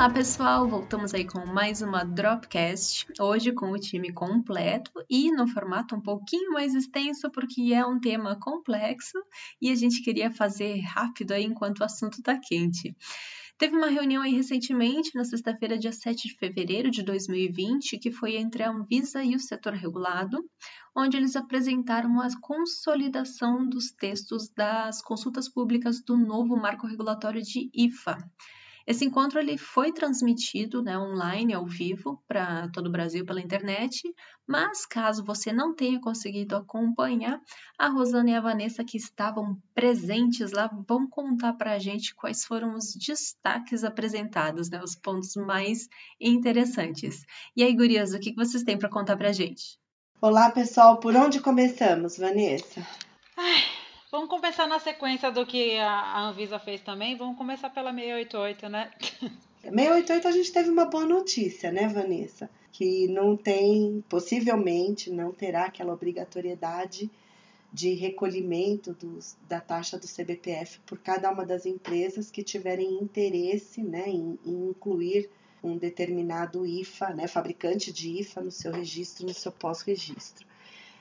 Olá pessoal, voltamos aí com mais uma Dropcast, hoje com o time completo e no formato um pouquinho mais extenso porque é um tema complexo e a gente queria fazer rápido aí enquanto o assunto tá quente. Teve uma reunião aí recentemente, na sexta-feira, dia 7 de fevereiro de 2020, que foi entre a Anvisa e o setor regulado, onde eles apresentaram a consolidação dos textos das consultas públicas do novo marco regulatório de IFA. Esse encontro ele foi transmitido né, online, ao vivo, para todo o Brasil pela internet, mas caso você não tenha conseguido acompanhar, a Rosana e a Vanessa, que estavam presentes lá, vão contar para a gente quais foram os destaques apresentados, né, os pontos mais interessantes. E aí, gurias, o que vocês têm para contar para a gente? Olá, pessoal. Por onde começamos, Vanessa? Ai, Vamos começar na sequência do que a Anvisa fez também. Vamos começar pela 688, né? 688 a gente teve uma boa notícia, né, Vanessa? Que não tem, possivelmente, não terá aquela obrigatoriedade de recolhimento dos, da taxa do CBPF por cada uma das empresas que tiverem interesse né, em, em incluir um determinado IFA, né, fabricante de IFA no seu registro, no seu pós-registro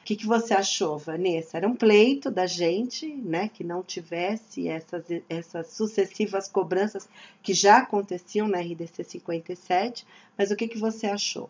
que, que você achou, Vanessa? Era um pleito da gente, né, que não tivesse essas, essas sucessivas cobranças que já aconteciam na RDC 57, mas o que, que você achou?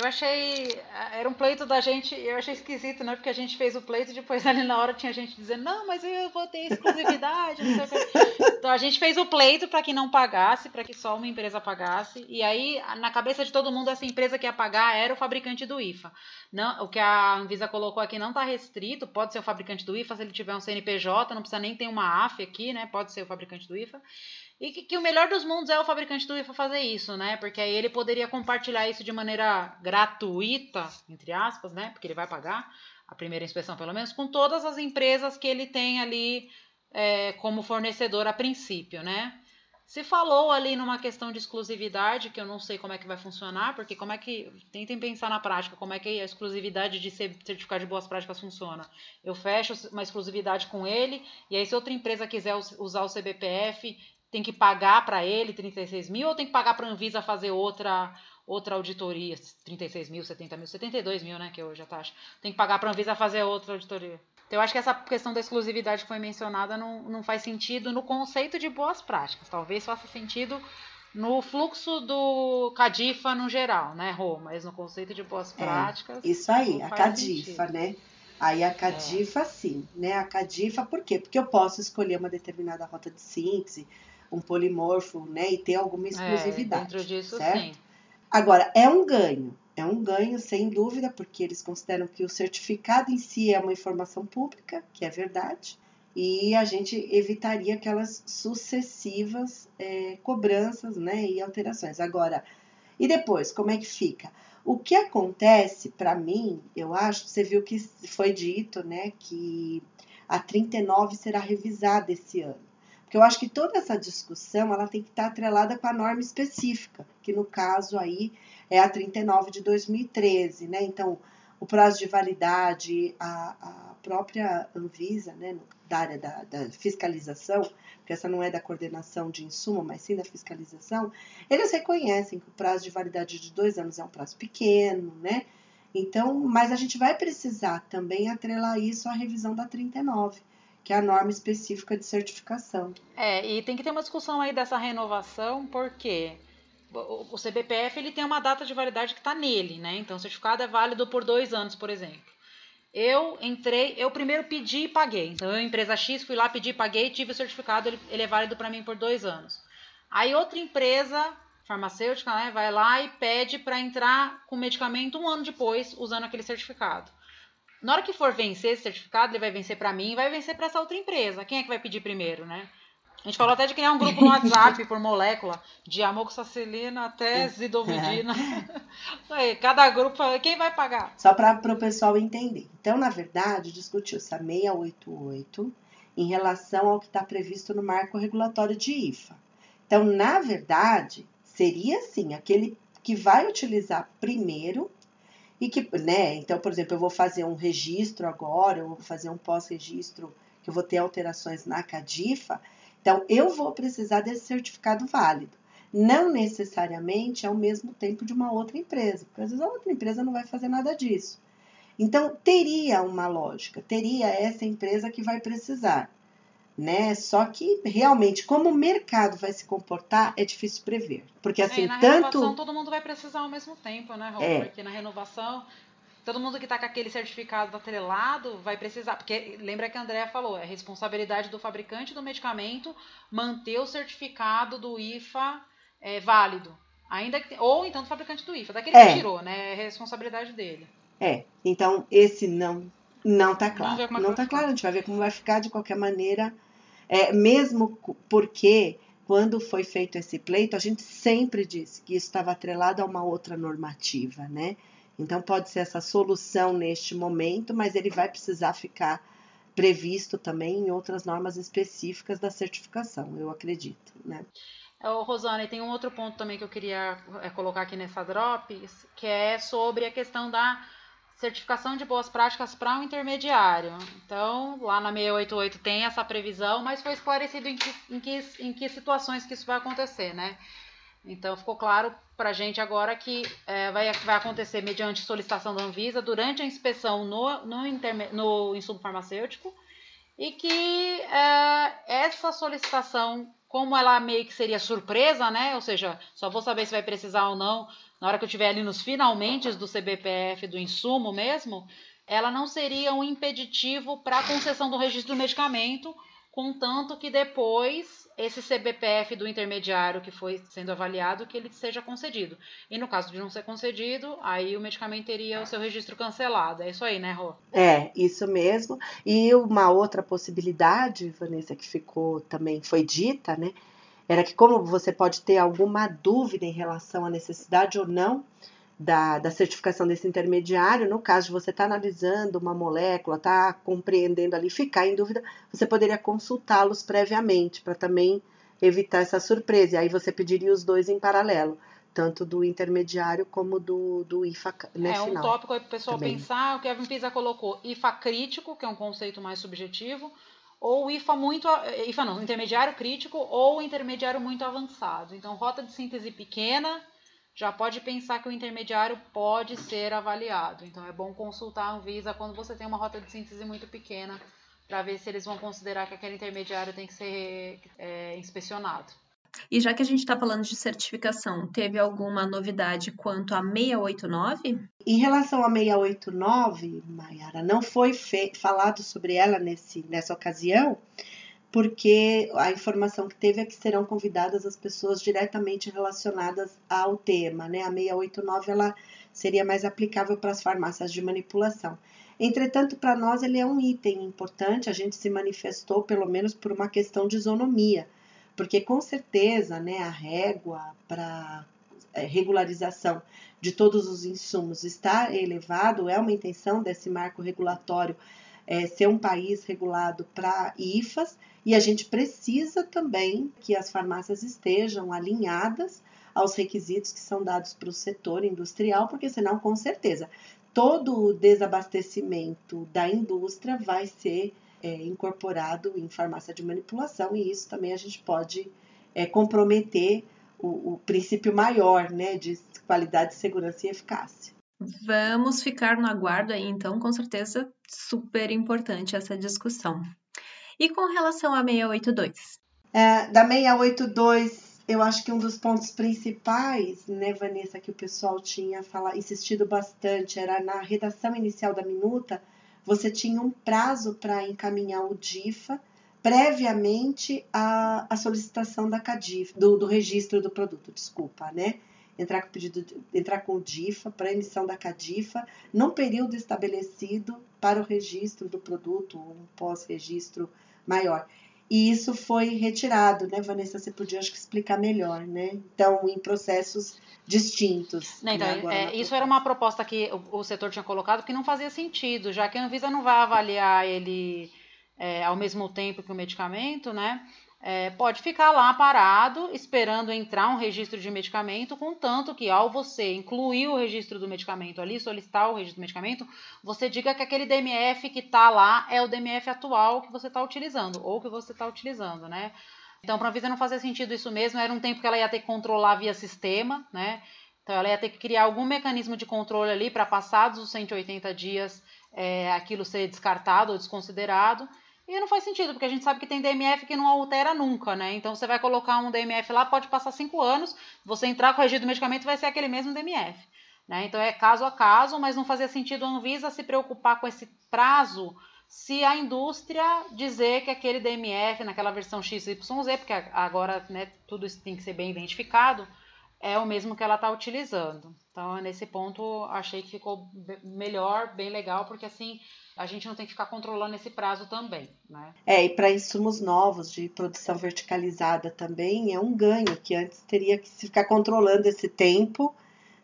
Eu achei. Era um pleito da gente, eu achei esquisito, né? Porque a gente fez o pleito e depois ali na hora tinha gente dizendo, não, mas eu vou ter exclusividade, não sei o que. Então a gente fez o pleito para que não pagasse, para que só uma empresa pagasse. E aí, na cabeça de todo mundo, essa empresa que ia pagar era o fabricante do IFA. Não, o que a Anvisa colocou aqui não está restrito, pode ser o fabricante do IFA, se ele tiver um CNPJ, não precisa nem ter uma AF aqui, né? Pode ser o fabricante do IFA. E que, que, o melhor dos mundos é o fabricante do IFA fazer isso, né? Porque aí ele poderia compartilhar isso de maneira gratuita, entre aspas, né? Porque ele vai pagar a primeira inspeção, pelo menos, com todas as empresas que ele tem ali é, como fornecedor a princípio, né? Se falou ali numa questão de exclusividade, que eu não sei como é que vai funcionar, porque como é que. Tentem pensar na prática, como é que a exclusividade de certificado de boas práticas funciona. Eu fecho uma exclusividade com ele, e aí se outra empresa quiser usar o CBPF, tem que pagar para ele 36 mil ou tem que pagar para a Anvisa fazer outra outra auditoria? 36 mil, 70 mil, 72 mil, né? Que hoje a taxa. Tem que pagar para a Anvisa fazer outra auditoria. Então, eu acho que essa questão da exclusividade que foi mencionada não, não faz sentido no conceito de boas práticas. Talvez faça sentido no fluxo do Cadifa no geral, né, Rô? Mas no conceito de boas é, práticas. É, isso aí, a Cadifa, sentido. né? Aí a Cadifa, é. sim, né? A Cadifa, por quê? Porque eu posso escolher uma determinada rota de síntese, um polimorfo, né? E ter alguma é, exclusividade. É, dentro disso, certo? sim. Agora, é um ganho. É um ganho, sem dúvida, porque eles consideram que o certificado em si é uma informação pública, que é verdade, e a gente evitaria aquelas sucessivas é, cobranças né, e alterações. Agora, e depois, como é que fica? O que acontece para mim, eu acho, você viu que foi dito, né, que a 39 será revisada esse ano. Porque eu acho que toda essa discussão ela tem que estar atrelada com a norma específica, que no caso aí é a 39 de 2013, né? Então, o prazo de validade, a, a própria Anvisa, né, da área da, da, fiscalização, porque essa não é da coordenação de insumo, mas sim da fiscalização, eles reconhecem que o prazo de validade de dois anos é um prazo pequeno, né? Então, mas a gente vai precisar também atrelar isso à revisão da 39 que é a norma específica de certificação. É, e tem que ter uma discussão aí dessa renovação, porque o CBPF ele tem uma data de validade que está nele, né? Então, o certificado é válido por dois anos, por exemplo. Eu entrei, eu primeiro pedi e paguei. Então, eu, empresa X, fui lá, pedi, paguei, tive o certificado, ele, ele é válido para mim por dois anos. Aí, outra empresa farmacêutica, né, vai lá e pede para entrar com medicamento um ano depois, usando aquele certificado. Na hora que for vencer esse certificado, ele vai vencer para mim e vai vencer para essa outra empresa. Quem é que vai pedir primeiro, né? A gente falou até de criar um grupo no WhatsApp por molécula, de amoxicilina até é. zidovidina. Cada grupo, quem vai pagar? Só para o pessoal entender. Então, na verdade, discutiu-se a 688 em relação ao que está previsto no marco regulatório de IFA. Então, na verdade, seria assim, aquele que vai utilizar primeiro e que, né, então, por exemplo, eu vou fazer um registro agora, eu vou fazer um pós-registro, que eu vou ter alterações na CADIFA, então eu vou precisar desse certificado válido. não necessariamente ao mesmo tempo de uma outra empresa, porque às vezes a outra empresa não vai fazer nada disso. Então, teria uma lógica, teria essa empresa que vai precisar, né? Só que realmente, como o mercado vai se comportar, é difícil prever. Porque assim, é, na tanto. Renovação, todo mundo vai precisar ao mesmo tempo, né, Rô? É. Porque na renovação, todo mundo que está com aquele certificado atrelado vai precisar. Porque lembra que a Andrea falou, é responsabilidade do fabricante do medicamento manter o certificado do IFA é, válido. Ainda que, ou então do fabricante do IFA, daquele é. que tirou, né? É responsabilidade dele. É, então esse não não tá claro. É não tá claro, a gente vai ver como vai ficar de qualquer maneira. É, mesmo porque quando foi feito esse pleito, a gente sempre disse que isso estava atrelado a uma outra normativa, né? Então pode ser essa solução neste momento, mas ele vai precisar ficar previsto também em outras normas específicas da certificação, eu acredito, né? Oh, Rosane, tem um outro ponto também que eu queria é, colocar aqui nessa Drops, que é sobre a questão da certificação de boas práticas para um intermediário. Então, lá na 688 tem essa previsão, mas foi esclarecido em que, em que, em que situações que isso vai acontecer, né? Então, ficou claro para a gente agora que é, vai, vai acontecer mediante solicitação da Anvisa durante a inspeção no, no, interme, no insumo farmacêutico e que é, essa solicitação, como ela meio que seria surpresa, né? Ou seja, só vou saber se vai precisar ou não na hora que eu estiver ali nos finalmente do CBPF do insumo mesmo, ela não seria um impeditivo para a concessão do registro do medicamento, contanto que depois esse CBPF do intermediário que foi sendo avaliado que ele seja concedido. E no caso de não ser concedido, aí o medicamento teria o seu registro cancelado. É isso aí, né, Rô? É, isso mesmo. E uma outra possibilidade, Vanessa, que ficou também foi dita, né? Era que, como você pode ter alguma dúvida em relação à necessidade ou não da, da certificação desse intermediário, no caso de você estar tá analisando uma molécula, estar tá compreendendo ali, ficar em dúvida, você poderia consultá-los previamente para também evitar essa surpresa. E aí você pediria os dois em paralelo, tanto do intermediário como do, do IFA né, É um final, tópico aí para o pessoal também. pensar, o a Pisa colocou, IFA crítico, que é um conceito mais subjetivo, ou IFA muito, IFA não, intermediário crítico ou intermediário muito avançado. Então, rota de síntese pequena, já pode pensar que o intermediário pode ser avaliado. Então, é bom consultar a Anvisa quando você tem uma rota de síntese muito pequena, para ver se eles vão considerar que aquele intermediário tem que ser é, inspecionado. E já que a gente está falando de certificação, teve alguma novidade quanto a 689? Em relação a 689, Mayara, não foi falado sobre ela nesse, nessa ocasião, porque a informação que teve é que serão convidadas as pessoas diretamente relacionadas ao tema, né? A 689 ela seria mais aplicável para as farmácias de manipulação. Entretanto, para nós ele é um item importante, a gente se manifestou pelo menos por uma questão de isonomia porque com certeza né, a régua para é, regularização de todos os insumos está elevado, é uma intenção desse marco regulatório é, ser um país regulado para IFAs, e a gente precisa também que as farmácias estejam alinhadas aos requisitos que são dados para o setor industrial, porque senão, com certeza, todo o desabastecimento da indústria vai ser é, incorporado em farmácia de manipulação, e isso também a gente pode é, comprometer o, o princípio maior né, de qualidade, segurança e eficácia. Vamos ficar no aguardo aí, então, com certeza super importante essa discussão. E com relação a 682? É, da 682, eu acho que um dos pontos principais, né, Vanessa, que o pessoal tinha fala, insistido bastante, era na redação inicial da minuta, você tinha um prazo para encaminhar o DIFA previamente à, à solicitação da CADIF, do, do, registro do produto, desculpa, né? Entrar com, pedido, entrar com o DIFA para emissão da CADIFA num período estabelecido para o registro do produto, ou um pós-registro maior. E isso foi retirado, né, Vanessa? Você podia, acho que, explicar melhor, né? Então, em processos distintos. Né, então, né, é, isso era uma proposta que o, o, setor tinha colocado que não fazia sentido, já que a Anvisa não vai avaliar ele é, ao mesmo tempo que o medicamento, né? É, pode ficar lá parado esperando entrar um registro de medicamento, contanto que ao você incluir o registro do medicamento ali, solicitar o registro do medicamento, você diga que aquele DMF que está lá é o DMF atual que você está utilizando ou que você está utilizando, né? Então, para a Anvisa não fazia sentido isso mesmo, era um tempo que ela ia ter que controlar via sistema, né? Então, ela ia ter que criar algum mecanismo de controle ali para passados os 180 dias é, aquilo ser descartado ou desconsiderado. E não faz sentido, porque a gente sabe que tem DMF que não altera nunca, né? Então você vai colocar um DMF lá, pode passar cinco anos, você entrar com o medicamento vai ser aquele mesmo DMF. Né? Então é caso a caso, mas não fazia sentido a Anvisa se preocupar com esse prazo se a indústria dizer que aquele DMF naquela versão XYZ, porque agora né, tudo isso tem que ser bem identificado, é o mesmo que ela está utilizando. Então, nesse ponto, achei que ficou melhor, bem legal, porque assim a gente não tem que ficar controlando esse prazo também, né? É, e para insumos novos de produção verticalizada também é um ganho, que antes teria que se ficar controlando esse tempo,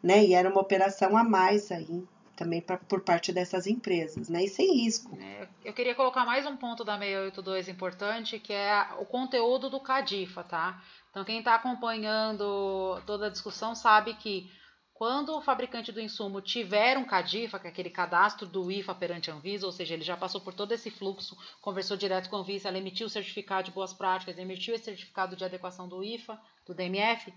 né? E era uma operação a mais aí também pra, por parte dessas empresas, né? E sem risco. É, eu queria colocar mais um ponto da 682 importante, que é o conteúdo do CADIFA, tá? Então, quem está acompanhando toda a discussão sabe que quando o fabricante do insumo tiver um CADIFA, que é aquele cadastro do IFA perante a Anvisa, ou seja, ele já passou por todo esse fluxo, conversou direto com a Anvisa, ela emitiu o certificado de boas práticas, emitiu esse certificado de adequação do IFA, do DMF,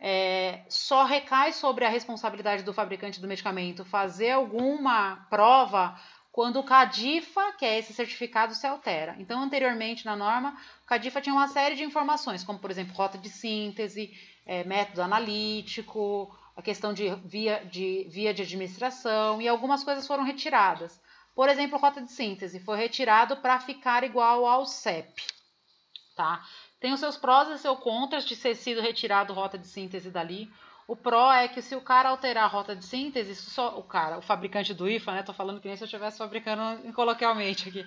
é, só recai sobre a responsabilidade do fabricante do medicamento fazer alguma prova quando o CADIFA, que é esse certificado, se altera. Então, anteriormente na norma, o CADIFA tinha uma série de informações, como por exemplo, rota de síntese, é, método analítico, a questão de via, de via de administração e algumas coisas foram retiradas. Por exemplo, rota de síntese foi retirado para ficar igual ao CEP. Tá? Tem os seus prós e seus contras de ter sido retirado rota de síntese dali. O pró é que se o cara alterar a rota de síntese, só o cara, o fabricante do IFA, né? Tô falando que nem se eu estivesse fabricando coloquialmente aqui.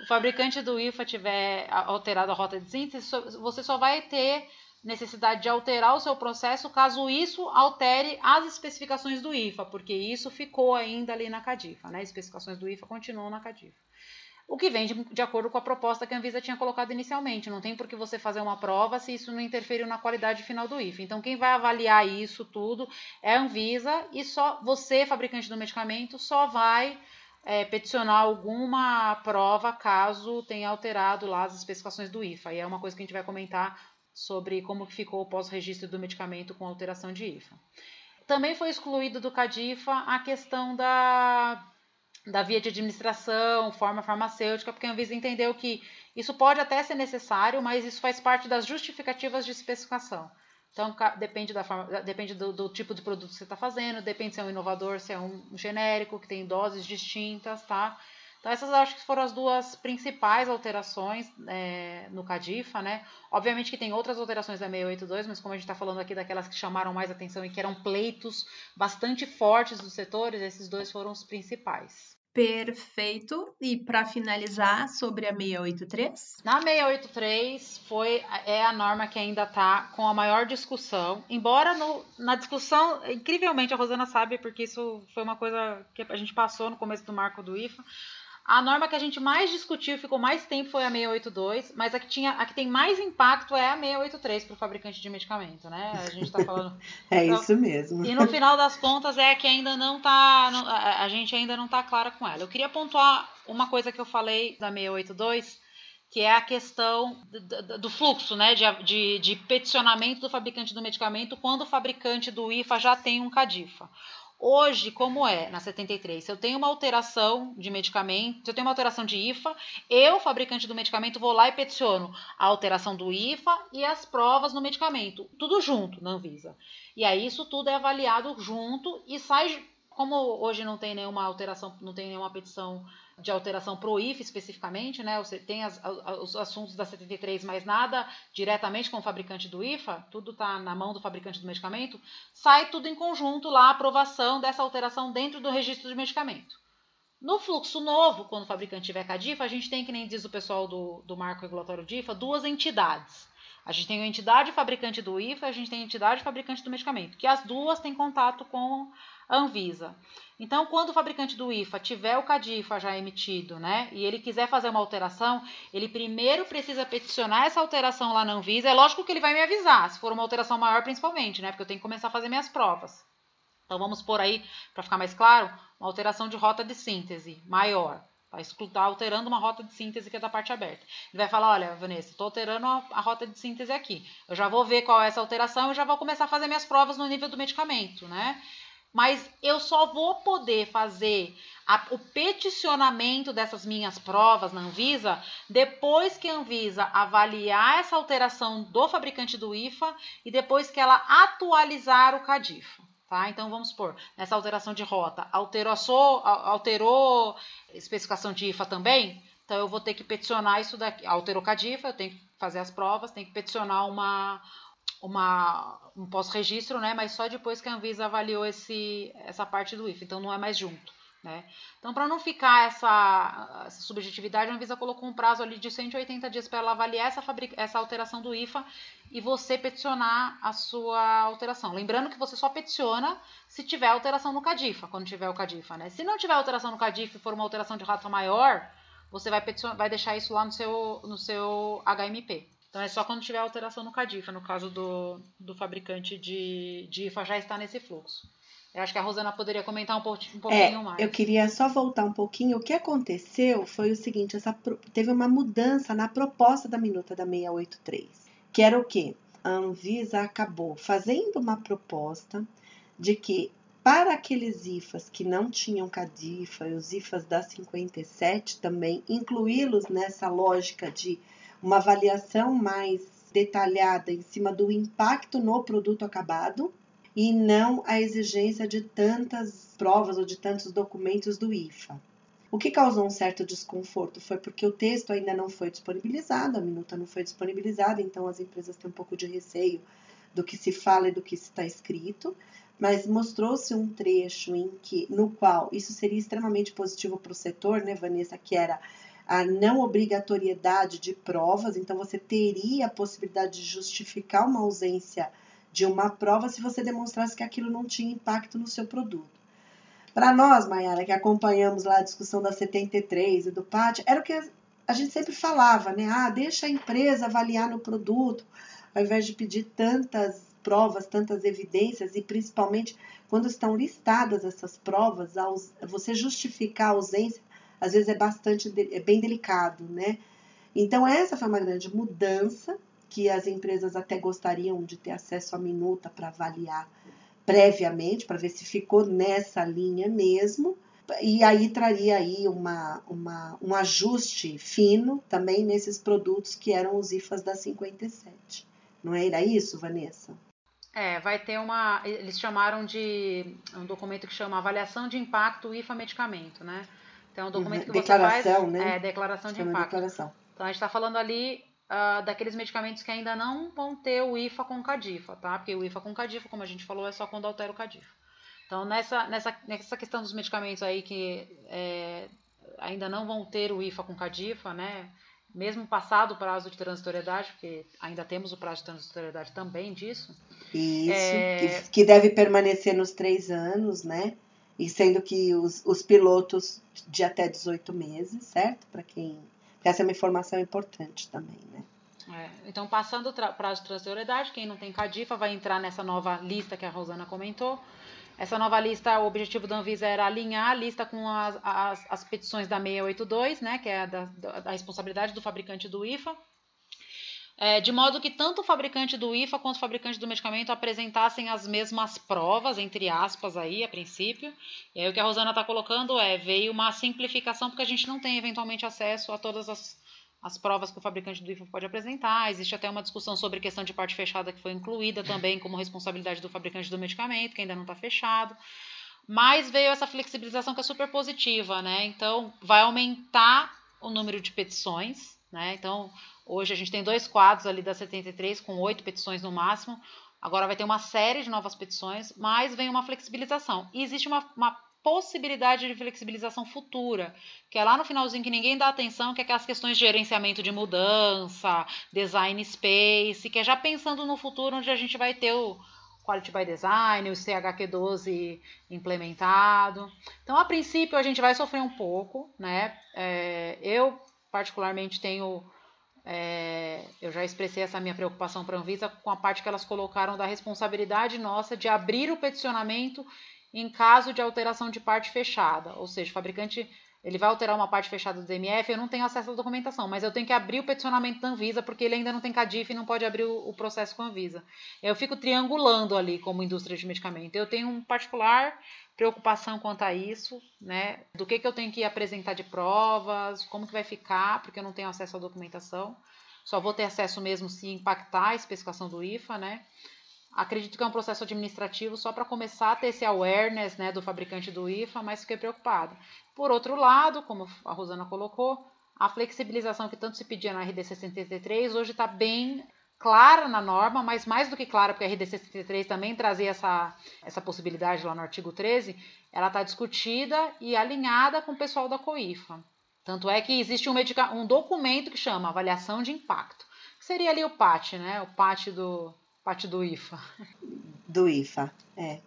O fabricante do IFA tiver alterado a rota de síntese, você só vai ter necessidade de alterar o seu processo caso isso altere as especificações do IFA, porque isso ficou ainda ali na CADIFA, né? As especificações do IFA continuam na CADIFA. O que vem de, de, acordo com a proposta que a Anvisa tinha colocado inicialmente. Não tem por que você fazer uma prova se isso não interferiu na qualidade final do IFA. Então, quem vai avaliar isso tudo é a Anvisa e só você, fabricante do medicamento, só vai é, peticionar alguma prova caso tenha alterado lá as especificações do IFA. E é uma coisa que a gente vai comentar sobre como ficou o pós-registro do medicamento com alteração de IFA. Também foi excluído do CADIFA a questão da, da via de administração, forma farmacêutica, porque a Anvisa entendeu que isso pode até ser necessário, mas isso faz parte das justificativas de especificação. Então, depende, da forma, depende do, do tipo de produto que você está fazendo, depende se é um inovador, se é um genérico, que tem doses distintas, tá? Então, essas acho que foram as duas principais alterações é, no CADIFA, né? Obviamente que tem outras alterações da 682, mas como a gente está falando aqui daquelas que chamaram mais atenção e que eram pleitos bastante fortes dos setores, esses dois foram os principais. Perfeito. E para finalizar, sobre a 683? Na 683 foi é a norma que ainda está com a maior discussão. Embora no, na discussão, incrivelmente a Rosana sabe, porque isso foi uma coisa que a gente passou no começo do marco do IFA. A norma que a gente mais discutiu, ficou mais tempo, foi a 682, mas a que, tinha, a que tem mais impacto é a 683 para o fabricante de medicamento, né? A gente está falando. é então, isso mesmo. E no final das contas é que ainda não está. A gente ainda não está clara com ela. Eu queria pontuar uma coisa que eu falei da 682, que é a questão do, do fluxo, né? De, de, de peticionamento do fabricante do medicamento quando o fabricante do IFA já tem um CADIFA. Hoje, como é na 73, se eu tenho uma alteração de medicamento, se eu tenho uma alteração de IFA, eu, fabricante do medicamento, vou lá e peticiono a alteração do IFA e as provas no medicamento, tudo junto na Anvisa. E aí isso tudo é avaliado junto e sai, como hoje não tem nenhuma alteração, não tem nenhuma petição de alteração pro IF especificamente, né? Você tem as, os assuntos da 73, mas nada diretamente com o fabricante do IFA, tudo está na mão do fabricante do medicamento, sai tudo em conjunto lá a aprovação dessa alteração dentro do registro de medicamento. No fluxo novo, quando o fabricante tiver CADIFA, a gente tem, que nem diz o pessoal do, do marco regulatório DIFA, duas entidades. A gente tem a entidade fabricante do IFA, a gente tem a entidade fabricante do medicamento, que as duas têm contato com a Anvisa. Então, quando o fabricante do IFA tiver o CADIFA já emitido, né, e ele quiser fazer uma alteração, ele primeiro precisa peticionar essa alteração lá na Anvisa. É lógico que ele vai me avisar, se for uma alteração maior principalmente, né, porque eu tenho que começar a fazer minhas provas. Então, vamos por aí, para ficar mais claro, uma alteração de rota de síntese maior. Está tá alterando uma rota de síntese que é da parte aberta. Ele vai falar, olha, Vanessa, estou alterando a, a, rota de síntese aqui. Eu já vou ver qual é essa alteração e já vou começar a fazer minhas provas no nível do medicamento, né? Mas eu só vou poder fazer a, o peticionamento dessas minhas provas na Anvisa depois que a Anvisa avaliar essa alteração do fabricante do IFA e depois que ela atualizar o CADIFA. Tá? Então vamos supor, nessa alteração de rota, alterou, alterou especificação de IFA também, então eu vou ter que peticionar isso daqui, alterou CADIFA, eu tenho que fazer as provas, tenho que peticionar uma, uma um pós-registro, né? Mas só depois que a Anvisa avaliou esse, essa parte do IFA, então não é mais junto. Né? Então, para não ficar essa, essa, subjetividade, a Anvisa colocou um prazo ali de 180 dias para ela avaliar essa, essa alteração do IFA e você peticionar a sua alteração. Lembrando que você só peticiona se tiver alteração no CADIFA, quando tiver o CADIFA. Né? Se não tiver alteração no CADIFA e for uma alteração de rata maior, você vai, vai deixar isso lá no seu, no seu HMP. Então é só quando tiver alteração no CADIFA, no caso do, do fabricante de, de IFA já está nesse fluxo. Eu acho que a Rosana poderia comentar um, pouquinho, um pouquinho é, mais. Eu queria só voltar um pouquinho. O que aconteceu foi o seguinte: essa, teve uma mudança na proposta da minuta da 683. Que era o quê? A Anvisa acabou fazendo uma proposta de que para aqueles IFAs que não tinham CADIFA e os IFAs da 57 também, incluí-los nessa lógica de uma avaliação mais detalhada em cima do impacto no produto acabado e não a exigência de tantas provas ou de tantos documentos do IFA. O que causou um certo desconforto foi porque o texto ainda não foi disponibilizado, a minuta não foi disponibilizada, então as empresas têm um pouco de receio do que se fala e do que está escrito, mas mostrou-se um trecho em que, no qual isso seria extremamente positivo para o setor, né, Vanessa, que era a não obrigatoriedade de provas, então você teria a possibilidade de justificar uma ausência de uma prova se você demonstrasse que aquilo não tinha impacto no seu produto. Para nós, Mayara, que acompanhamos lá a discussão da 73 e do PAT, era o que a gente sempre falava, né? Ah, deixa a empresa avaliar no produto, ao invés de pedir tantas provas, tantas evidências, e principalmente quando estão listadas essas provas, você justificar a ausência, às vezes é bastante, é bem delicado, né? Então, essa foi uma grande mudança que as empresas até gostariam de ter acesso à minuta para avaliar previamente, para ver se ficou nessa linha mesmo. E aí traria aí uma, uma, um ajuste fino também nesses produtos que eram os IFAs da 57. Não era isso, Vanessa? É, vai ter uma. Eles chamaram de um documento que chama Avaliação de Impacto IFA Medicamento, né? Então, é um documento uhum. que declaração, você faz. Né? É, declaração de impacto. Declaração. Então, a gente está falando ali uh, daqueles medicamentos que ainda não vão ter o IFA com CADIFA, tá? Porque o IFA com CADIFA, como a gente falou, é só quando altera o CADIFA. Então, nessa, nessa, nessa questão dos medicamentos aí que é, ainda não vão ter o IFA com CADIFA, né? Mesmo passado o prazo de transitoriedade, porque ainda temos o prazo de transitoriedade também disso. Isso, é... que, que deve permanecer nos três anos, né? E sendo que os, os pilotos de até 18 meses, certo? Para quem essa é uma informação importante também, né? É, então, passando o prazo de transitoriedade, quem não tem CADIFA vai entrar nessa nova lista que a Rosana comentou. Essa nova lista, o objetivo da Anvisa era alinhar a lista com as, as, as petições da 682, né, que é a da, da responsabilidade do fabricante do IFA, é, de modo que tanto o fabricante do IFA quanto o fabricante do medicamento apresentassem as mesmas provas, entre aspas, aí, a princípio. E aí o que a Rosana está colocando é, veio uma simplificação, porque a gente não tem eventualmente acesso a todas as, as provas que o fabricante do IFA pode apresentar. Existe até uma discussão sobre questão de parte fechada que foi incluída também como responsabilidade do fabricante do medicamento, que ainda não está fechado. Mas veio essa flexibilização que é super positiva, né? Então, vai aumentar o número de petições, né? Então, Hoje a gente tem dois quadros ali da 73 com oito petições no máximo. Agora vai ter uma série de novas petições, mas vem uma flexibilização. E existe uma, uma possibilidade de flexibilização futura, que é lá no finalzinho que ninguém dá atenção, que é aquelas questões de gerenciamento de mudança, design space, que é já pensando no futuro onde a gente vai ter o Quality by Design, o CHQ12 implementado. Então, a princípio, a gente vai sofrer um pouco, né? É, eu, particularmente, tenho é, eu já expressei essa minha preocupação para a Anvisa com a parte que elas colocaram da responsabilidade nossa de abrir o peticionamento em caso de alteração de parte fechada, ou seja, o fabricante ele vai alterar uma parte fechada do DMF, eu não tenho acesso à documentação, mas eu tenho que abrir o peticionamento da Anvisa, porque ele ainda não tem CADIF e não pode abrir o, processo com a Anvisa. Eu fico triangulando ali como indústria de medicamento. Eu tenho um particular preocupação quanto a isso, né? Do que, que eu tenho que apresentar de provas, como que vai ficar, porque eu não tenho acesso à documentação. Só vou ter acesso mesmo se impactar a especificação do IFA, né? Acredito que é um processo administrativo só para começar a ter esse awareness né, do fabricante do IFA, mas fiquei preocupada. Por outro lado, como a Rosana colocou, a flexibilização que tanto se pedia na RD 63 hoje está bem clara na norma, mas mais do que clara, porque a RD 63 também trazia essa, essa possibilidade lá no artigo 13, ela está discutida e alinhada com o pessoal da COIFA. Tanto é que existe um, um documento que chama Avaliação de Impacto, que seria ali o PAT, né? O PAT do, PAT do IFA. Do IFA, é.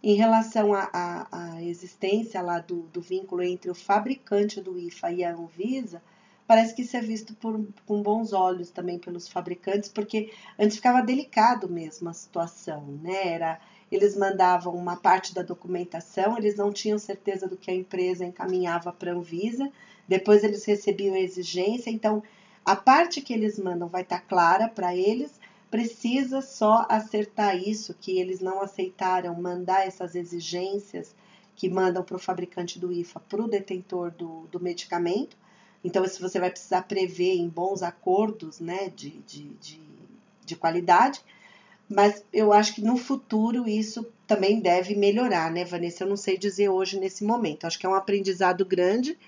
Em relação à existência lá do, do vínculo entre o fabricante do IFA e a Anvisa, parece que isso é visto por, com bons olhos também pelos fabricantes, porque antes ficava delicado mesmo a situação, né? Era, eles mandavam uma parte da documentação, eles não tinham certeza do que a empresa encaminhava para a Anvisa, depois eles recebiam a exigência, então a parte que eles mandam vai estar tá clara para eles, precisa só acertar isso, que eles não aceitaram mandar essas exigências que mandam para o fabricante do IFA para o detentor do, do medicamento. Então, isso você vai precisar prever em bons acordos né, de, de, de, de qualidade. Mas eu acho que no futuro isso também deve melhorar, né, Vanessa? Eu não sei dizer hoje nesse momento. Acho que é um aprendizado grande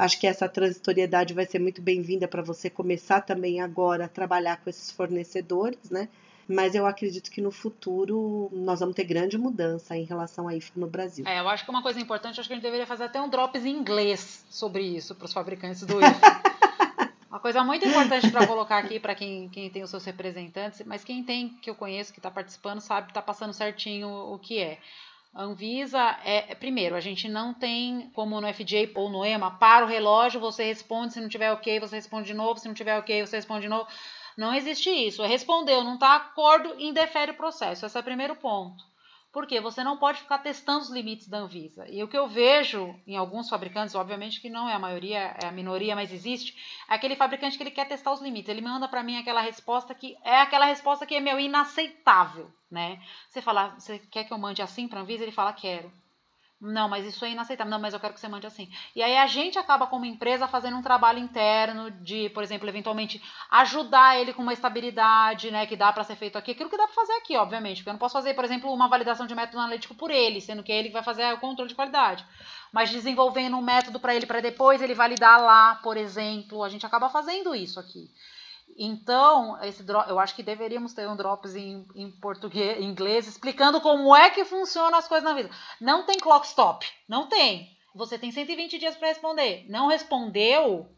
Acho que essa transitoriedade vai ser muito bem-vinda para você começar também agora a trabalhar com esses fornecedores, né? Mas eu acredito que no futuro nós vamos ter grande mudança em relação a IFA no Brasil. É, eu acho que uma coisa importante, acho que a gente deveria fazer até um drops em inglês sobre isso para os fabricantes do IFA. Uma coisa muito importante para colocar aqui para quem, quem tem os seus representantes, mas quem tem que eu conheço que está participando sabe, está passando certinho o que é. A Anvisa é, primeiro, a gente não tem como no FJ ou no EMA, para o relógio, você responde, se não tiver ok, você responde de novo, se não tiver ok, você responde de novo. Não existe isso. Respondeu, não está acordo, indefere o processo. Esse é o primeiro ponto. Porque você não pode ficar testando os limites da Anvisa. E o que eu vejo em alguns fabricantes, obviamente que não é a maioria, é a minoria, mas existe, é aquele fabricante que ele quer testar os limites. Ele manda para mim aquela resposta que é aquela resposta que é meu inaceitável, né? Você fala, você quer que eu mande assim para a Anvisa? Ele fala, quero. Não, mas isso é inaceitável. Não, mas eu quero que você mande assim. E aí a gente acaba como empresa fazendo um trabalho interno de, por exemplo, eventualmente ajudar ele com uma estabilidade, né, que dá para ser feito aqui. Aquilo que dá para fazer aqui, obviamente, porque eu não posso fazer, por exemplo, uma validação de método analítico por ele, sendo que ele vai fazer o controle de qualidade. Mas desenvolvendo um método para ele para depois ele validar lá, por exemplo, a gente acaba fazendo isso aqui. Então, esse eu acho que deveríamos ter um drops em, em português, em inglês, explicando como é que funcionam as coisas na vida. Não tem clock stop, não tem. Você tem 120 dias para responder. Não respondeu,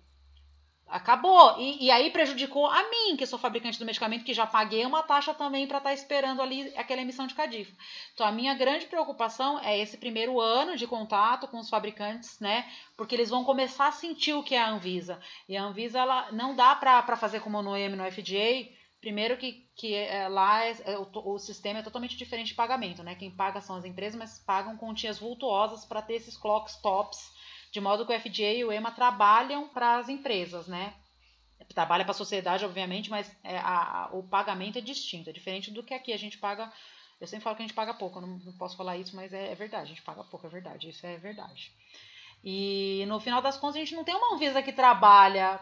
acabou. E, e, aí prejudicou a mim, que sou fabricante do medicamento, que já paguei uma taxa também para estar tá esperando ali aquela emissão de CADIF. Então, a minha grande preocupação é esse primeiro ano de contato com os fabricantes, né? Porque eles vão começar a sentir o que é a Anvisa. E a Anvisa, ela não dá para fazer como no EM no FDA. Primeiro que, que é, lá é, é, o, o, sistema é totalmente diferente de pagamento, né? Quem paga são as empresas, mas pagam quantias vultuosas para ter esses clock stops de modo que o FDA e o EMA trabalham para as empresas, né? Trabalha para a sociedade, obviamente, mas é, a, a, o pagamento é distinto, é diferente do que aqui a gente paga. Eu sempre falo que a gente paga pouco, não, não posso falar isso, mas é, é, verdade, a gente paga pouco, é verdade, isso é verdade. E no final das contas, a gente não tem uma Anvisa que trabalha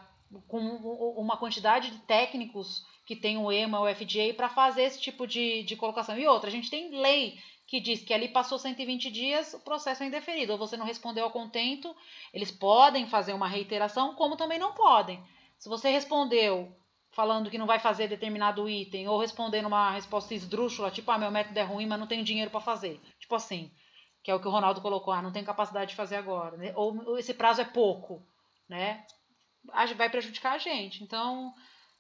com uma quantidade de técnicos que tem o EMA, o FDA, para fazer esse tipo de, de colocação. E outra, a gente tem lei que diz que ali passou 120 dias, o processo é indeferido, ou você não respondeu ao contento, eles podem fazer uma reiteração, como também não podem. Se você respondeu falando que não vai fazer determinado item, ou respondendo uma resposta esdrúxula, tipo, ah, meu método é ruim, mas não tenho dinheiro para fazer. Tipo assim, que é o que o Ronaldo colocou, ah, não tem capacidade de fazer agora, né? ou esse prazo é pouco, né? Vai prejudicar a gente. Então,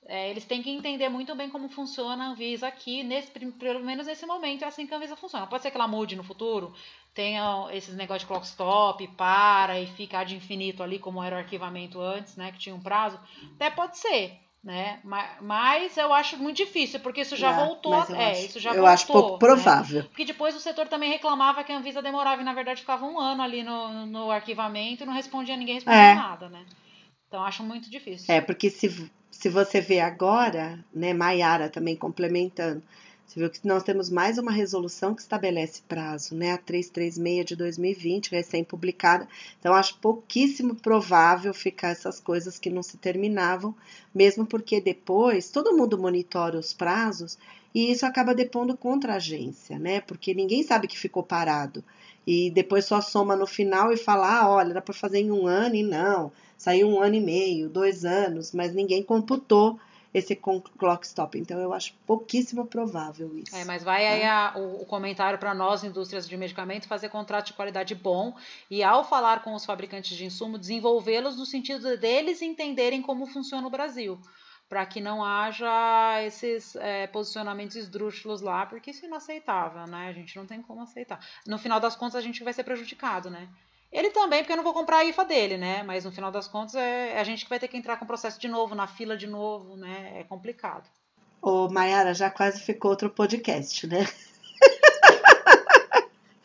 é, eles têm que entender muito bem como funciona a Anvisa aqui, nesse, pelo menos nesse momento, é assim que a Anvisa funciona. Pode ser que ela mude no futuro, tenha esses negócios de clock stop, para e fica de infinito ali, como era o arquivamento antes, né, que tinha um prazo. Até pode ser, né? Mas eu acho muito difícil, porque isso já é, voltou. É, acho, isso já eu voltou, acho pouco provável. Né? Porque depois o setor também reclamava que a Anvisa demorava e na verdade ficava um ano ali no, no arquivamento e não respondia ninguém respondia é. nada, né? Então acho muito difícil. É, porque se, se você vê agora, né, Maiara também complementando, você viu que nós temos mais uma resolução que estabelece prazo, né? A 336 de 2020, recém-publicada. Então, acho pouquíssimo provável ficar essas coisas que não se terminavam, mesmo porque depois todo mundo monitora os prazos e isso acaba depondo contra a agência, né? Porque ninguém sabe que ficou parado. E depois só soma no final e fala: ah, olha, dá para fazer em um ano e não, saiu um ano e meio, dois anos, mas ninguém computou esse clock stop. Então eu acho pouquíssimo provável isso. É, mas vai aí a, o, o, comentário para nós, indústrias de medicamento, fazer contrato de qualidade bom e ao falar com os fabricantes de insumo, desenvolvê-los no sentido deles entenderem como funciona o Brasil. Para que não haja esses é, posicionamentos esdrúxulos lá, porque isso é inaceitável, né? A gente não tem como aceitar. No final das contas, a gente vai ser prejudicado, né? Ele também, porque eu não vou comprar a IFA dele, né? Mas no final das contas é, é a gente que vai ter que entrar com o processo de novo, na fila de novo, né? É complicado. Ô, Mayara, já quase ficou outro podcast, né?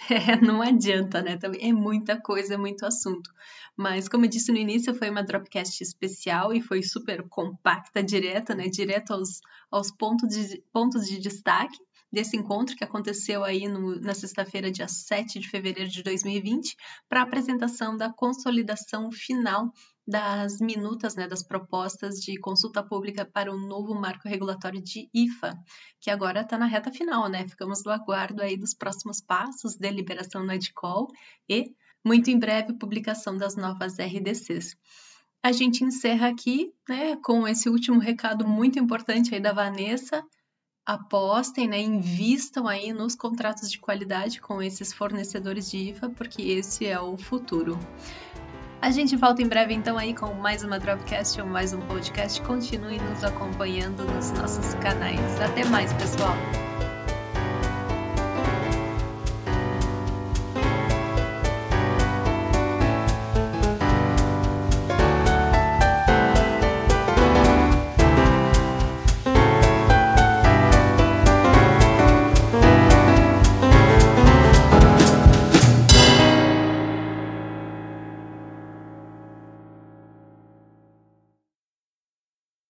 É, não adianta, né? Também é muita coisa, é muito assunto. Mas, como eu disse no início, foi uma Dropcast especial e foi super compacta, direta, né? Direto aos, aos pontos, de, pontos de destaque desse encontro que aconteceu aí no, na sexta-feira, dia 7 de fevereiro de 2020, para a apresentação da consolidação final das minutas, né, das propostas de consulta pública para o novo marco regulatório de IFA, que agora está na reta final, né? Ficamos no aguardo aí dos próximos passos, deliberação na EDCOL e, muito em breve, publicação das novas RDCs. A gente encerra aqui, né, com esse último recado muito importante aí da Vanessa, apostem, né, invistam aí nos contratos de qualidade com esses fornecedores de IFA, porque esse é o futuro. A gente volta em breve então aí com mais uma Dropcast ou mais um podcast. Continue nos acompanhando nos nossos canais. Até mais, pessoal!